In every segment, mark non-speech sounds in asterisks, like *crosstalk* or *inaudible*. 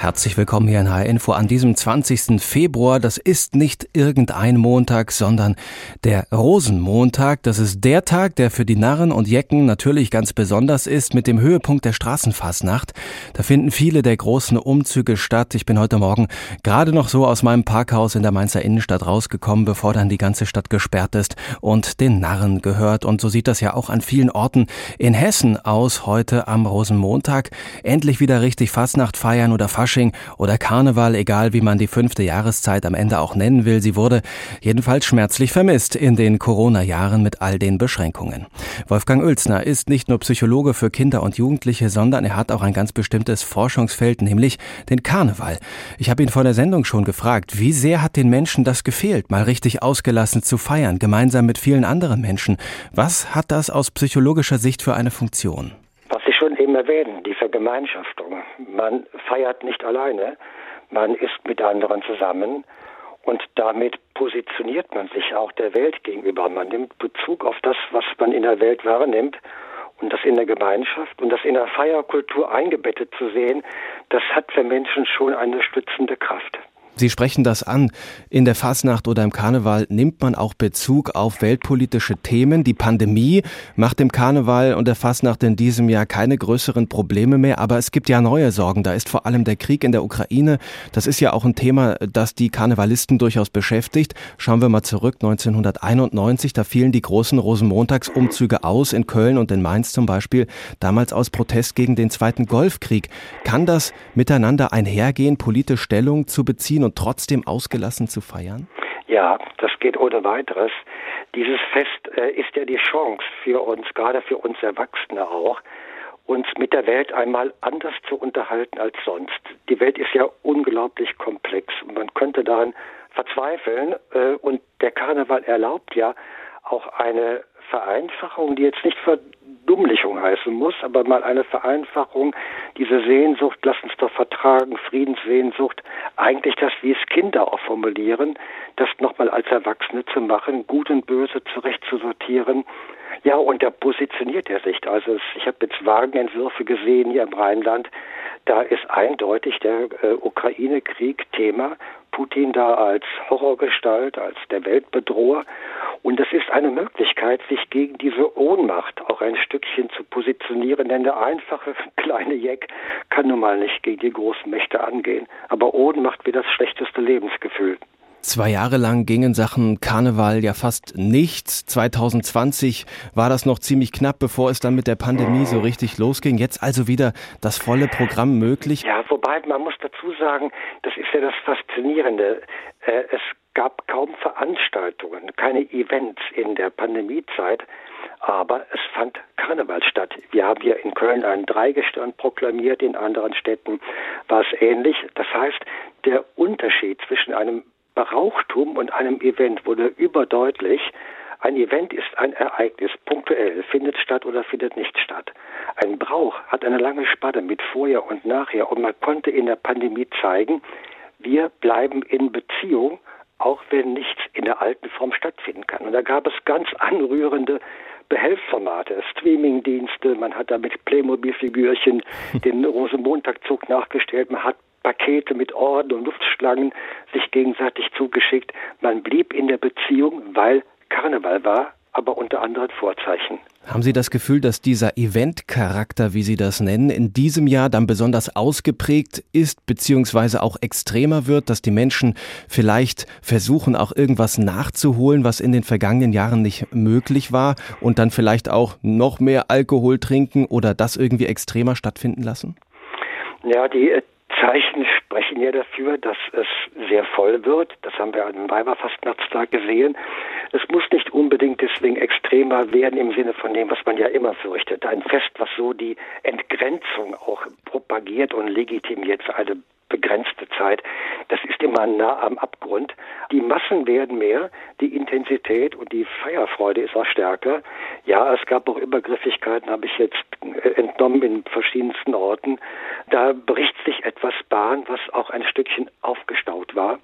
Herzlich willkommen hier in HR Info an diesem 20. Februar. Das ist nicht irgendein Montag, sondern der Rosenmontag. Das ist der Tag, der für die Narren und Jecken natürlich ganz besonders ist, mit dem Höhepunkt der Straßenfastnacht. Da finden viele der großen Umzüge statt. Ich bin heute Morgen gerade noch so aus meinem Parkhaus in der Mainzer Innenstadt rausgekommen, bevor dann die ganze Stadt gesperrt ist und den Narren gehört. Und so sieht das ja auch an vielen Orten in Hessen aus heute am Rosenmontag. Endlich wieder richtig Fastnacht feiern oder Fasching oder Karneval, egal wie man die fünfte Jahreszeit am Ende auch nennen will. Sie wurde jedenfalls schmerzlich vermisst in den Corona-Jahren mit all den Beschränkungen. Wolfgang Oelsner ist nicht nur Psychologe für Kinder und Jugendliche, sondern er hat auch ein ganz bestimmtes Forschungsfeld, nämlich den Karneval. Ich habe ihn vor der Sendung schon gefragt, wie sehr hat den Menschen das gefehlt, mal richtig ausgelassen zu feiern, gemeinsam mit vielen anderen Menschen. Was hat das aus psychologischer Sicht für eine Funktion? Sie schon eben erwähnen, die Vergemeinschaftung. Man feiert nicht alleine, man ist mit anderen zusammen und damit positioniert man sich auch der Welt gegenüber. Man nimmt Bezug auf das, was man in der Welt wahrnimmt und das in der Gemeinschaft und das in der Feierkultur eingebettet zu sehen, das hat für Menschen schon eine stützende Kraft. Sie sprechen das an. In der Fasnacht oder im Karneval nimmt man auch Bezug auf weltpolitische Themen. Die Pandemie macht dem Karneval und der Fasnacht in diesem Jahr keine größeren Probleme mehr, aber es gibt ja neue Sorgen. Da ist vor allem der Krieg in der Ukraine. Das ist ja auch ein Thema, das die Karnevalisten durchaus beschäftigt. Schauen wir mal zurück. 1991, da fielen die großen Rosenmontagsumzüge aus in Köln und in Mainz zum Beispiel, damals aus Protest gegen den Zweiten Golfkrieg. Kann das miteinander einhergehen, politische Stellung zu beziehen und trotzdem ausgelassen zu feiern? Ja, das geht ohne weiteres. Dieses Fest äh, ist ja die Chance für uns, gerade für uns Erwachsene auch, uns mit der Welt einmal anders zu unterhalten als sonst. Die Welt ist ja unglaublich komplex und man könnte daran verzweifeln äh, und der Karneval erlaubt ja auch eine Vereinfachung, die jetzt nicht Verdummlichung heißen muss, aber mal eine Vereinfachung, diese Sehnsucht, lass uns doch vertragen, Friedenssehnsucht, eigentlich das, wie es Kinder auch formulieren, das nochmal als Erwachsene zu machen, Gut und Böse zurecht zu sortieren. Ja, und da positioniert er sich. Also ich habe jetzt Wagenentwürfe gesehen hier im Rheinland. Da ist eindeutig der äh, Ukraine-Krieg Thema. Putin da als Horrorgestalt, als der Weltbedroher. Und es ist eine Möglichkeit, sich gegen diese Ohnmacht auch ein Stückchen zu positionieren, denn der einfache *laughs* kleine Jeck kann nun mal nicht gegen die großen Mächte angehen. Aber Ohnmacht wie das schlechteste Lebensgefühl. Zwei Jahre lang ging in Sachen Karneval ja fast nichts. 2020 war das noch ziemlich knapp, bevor es dann mit der Pandemie so richtig losging. Jetzt also wieder das volle Programm möglich. Ja, wobei man muss dazu sagen, das ist ja das Faszinierende. Äh, es gab kaum Veranstaltungen, keine Events in der Pandemiezeit, aber es fand Karneval statt. Wir haben hier in Köln einen Dreigestirn proklamiert, in anderen Städten war es ähnlich. Das heißt, der Unterschied zwischen einem Brauchtum und einem Event wurde überdeutlich. Ein Event ist ein Ereignis, punktuell, findet statt oder findet nicht statt. Ein Brauch hat eine lange Spanne mit vorher und nachher und man konnte in der Pandemie zeigen, wir bleiben in Beziehung, auch wenn nichts in der alten Form stattfinden kann. Und da gab es ganz anrührende Behelfsformate, Streamingdienste, man hat da mit Playmobil-Figürchen *laughs* den Rosenmontagzug nachgestellt, man hat Pakete mit Orden und Luftschlangen sich gegenseitig zugeschickt. Man blieb in der Beziehung, weil Karneval war, aber unter anderen Vorzeichen. Haben Sie das Gefühl, dass dieser Eventcharakter, wie Sie das nennen, in diesem Jahr dann besonders ausgeprägt ist, beziehungsweise auch extremer wird, dass die Menschen vielleicht versuchen, auch irgendwas nachzuholen, was in den vergangenen Jahren nicht möglich war und dann vielleicht auch noch mehr Alkohol trinken oder das irgendwie extremer stattfinden lassen? Ja, die Zeichen sprechen ja dafür, dass es sehr voll wird. Das haben wir am Weiberfastnachtstag gesehen. Es muss nicht unbedingt deswegen extremer werden im Sinne von dem, was man ja immer fürchtet. Ein Fest, was so die Entgrenzung auch propagiert und legitimiert für eine begrenzte Zeit. Das ist immer nah am Abgrund. Die Massen werden mehr, die Intensität und die Feierfreude ist auch stärker. Ja, es gab auch Übergriffigkeiten, habe ich jetzt äh, entnommen in verschiedensten Orten. Da bricht sich etwas Bahn, was auch ein Stückchen aufgestaut war.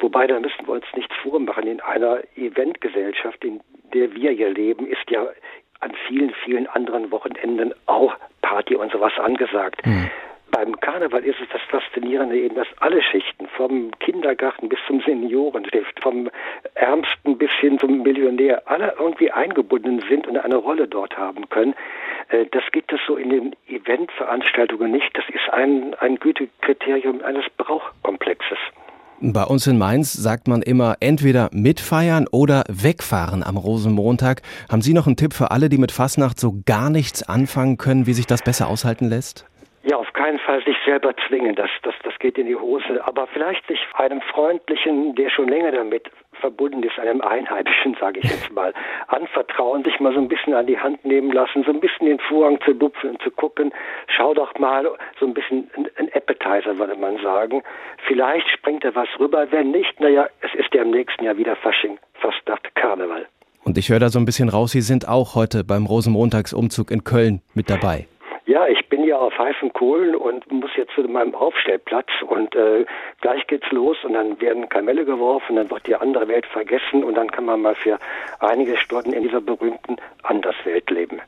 Wobei, da müssen wir uns nichts vormachen. In einer Eventgesellschaft, in der wir hier leben, ist ja an vielen, vielen anderen Wochenenden auch Party und sowas angesagt. Mhm beim Karneval ist es das Faszinierende eben, dass alle Schichten, vom Kindergarten bis zum Seniorenstift, vom Ärmsten bis hin zum Millionär, alle irgendwie eingebunden sind und eine Rolle dort haben können. Äh, das gibt es so in den Eventveranstaltungen nicht. Das ist ein, ein Gütekriterium eines Brauchkomplexes. Bei uns in Mainz sagt man immer entweder mitfeiern oder wegfahren am Rosenmontag. Haben Sie noch einen Tipp für alle, die mit Fasnacht so gar nichts anfangen können, wie sich das besser aushalten lässt? Ja, auf keinen Fall sich selber zwingen, das, das, das geht in die Hose. Aber vielleicht sich einem Freundlichen, der schon länger damit verbunden ist, einem Einheimischen, sage ich jetzt mal, *laughs* anvertrauen, sich mal so ein bisschen an die Hand nehmen lassen, so ein bisschen den Vorhang zu lupfen und zu gucken, schau doch mal, so ein bisschen ein Appetizer, würde man sagen. Vielleicht springt da was rüber, wenn nicht, naja, es ist ja im nächsten Jahr wieder Fasching, Fastnacht, Karneval. Und ich höre da so ein bisschen raus, Sie sind auch heute beim Rosenmontagsumzug in Köln mit dabei. Ja, ich bin ja auf heißen Kohlen und muss jetzt zu meinem Aufstellplatz und äh, gleich geht's los und dann werden Kamelle geworfen, dann wird die andere Welt vergessen und dann kann man mal für einige Stunden in dieser berühmten Anderswelt leben.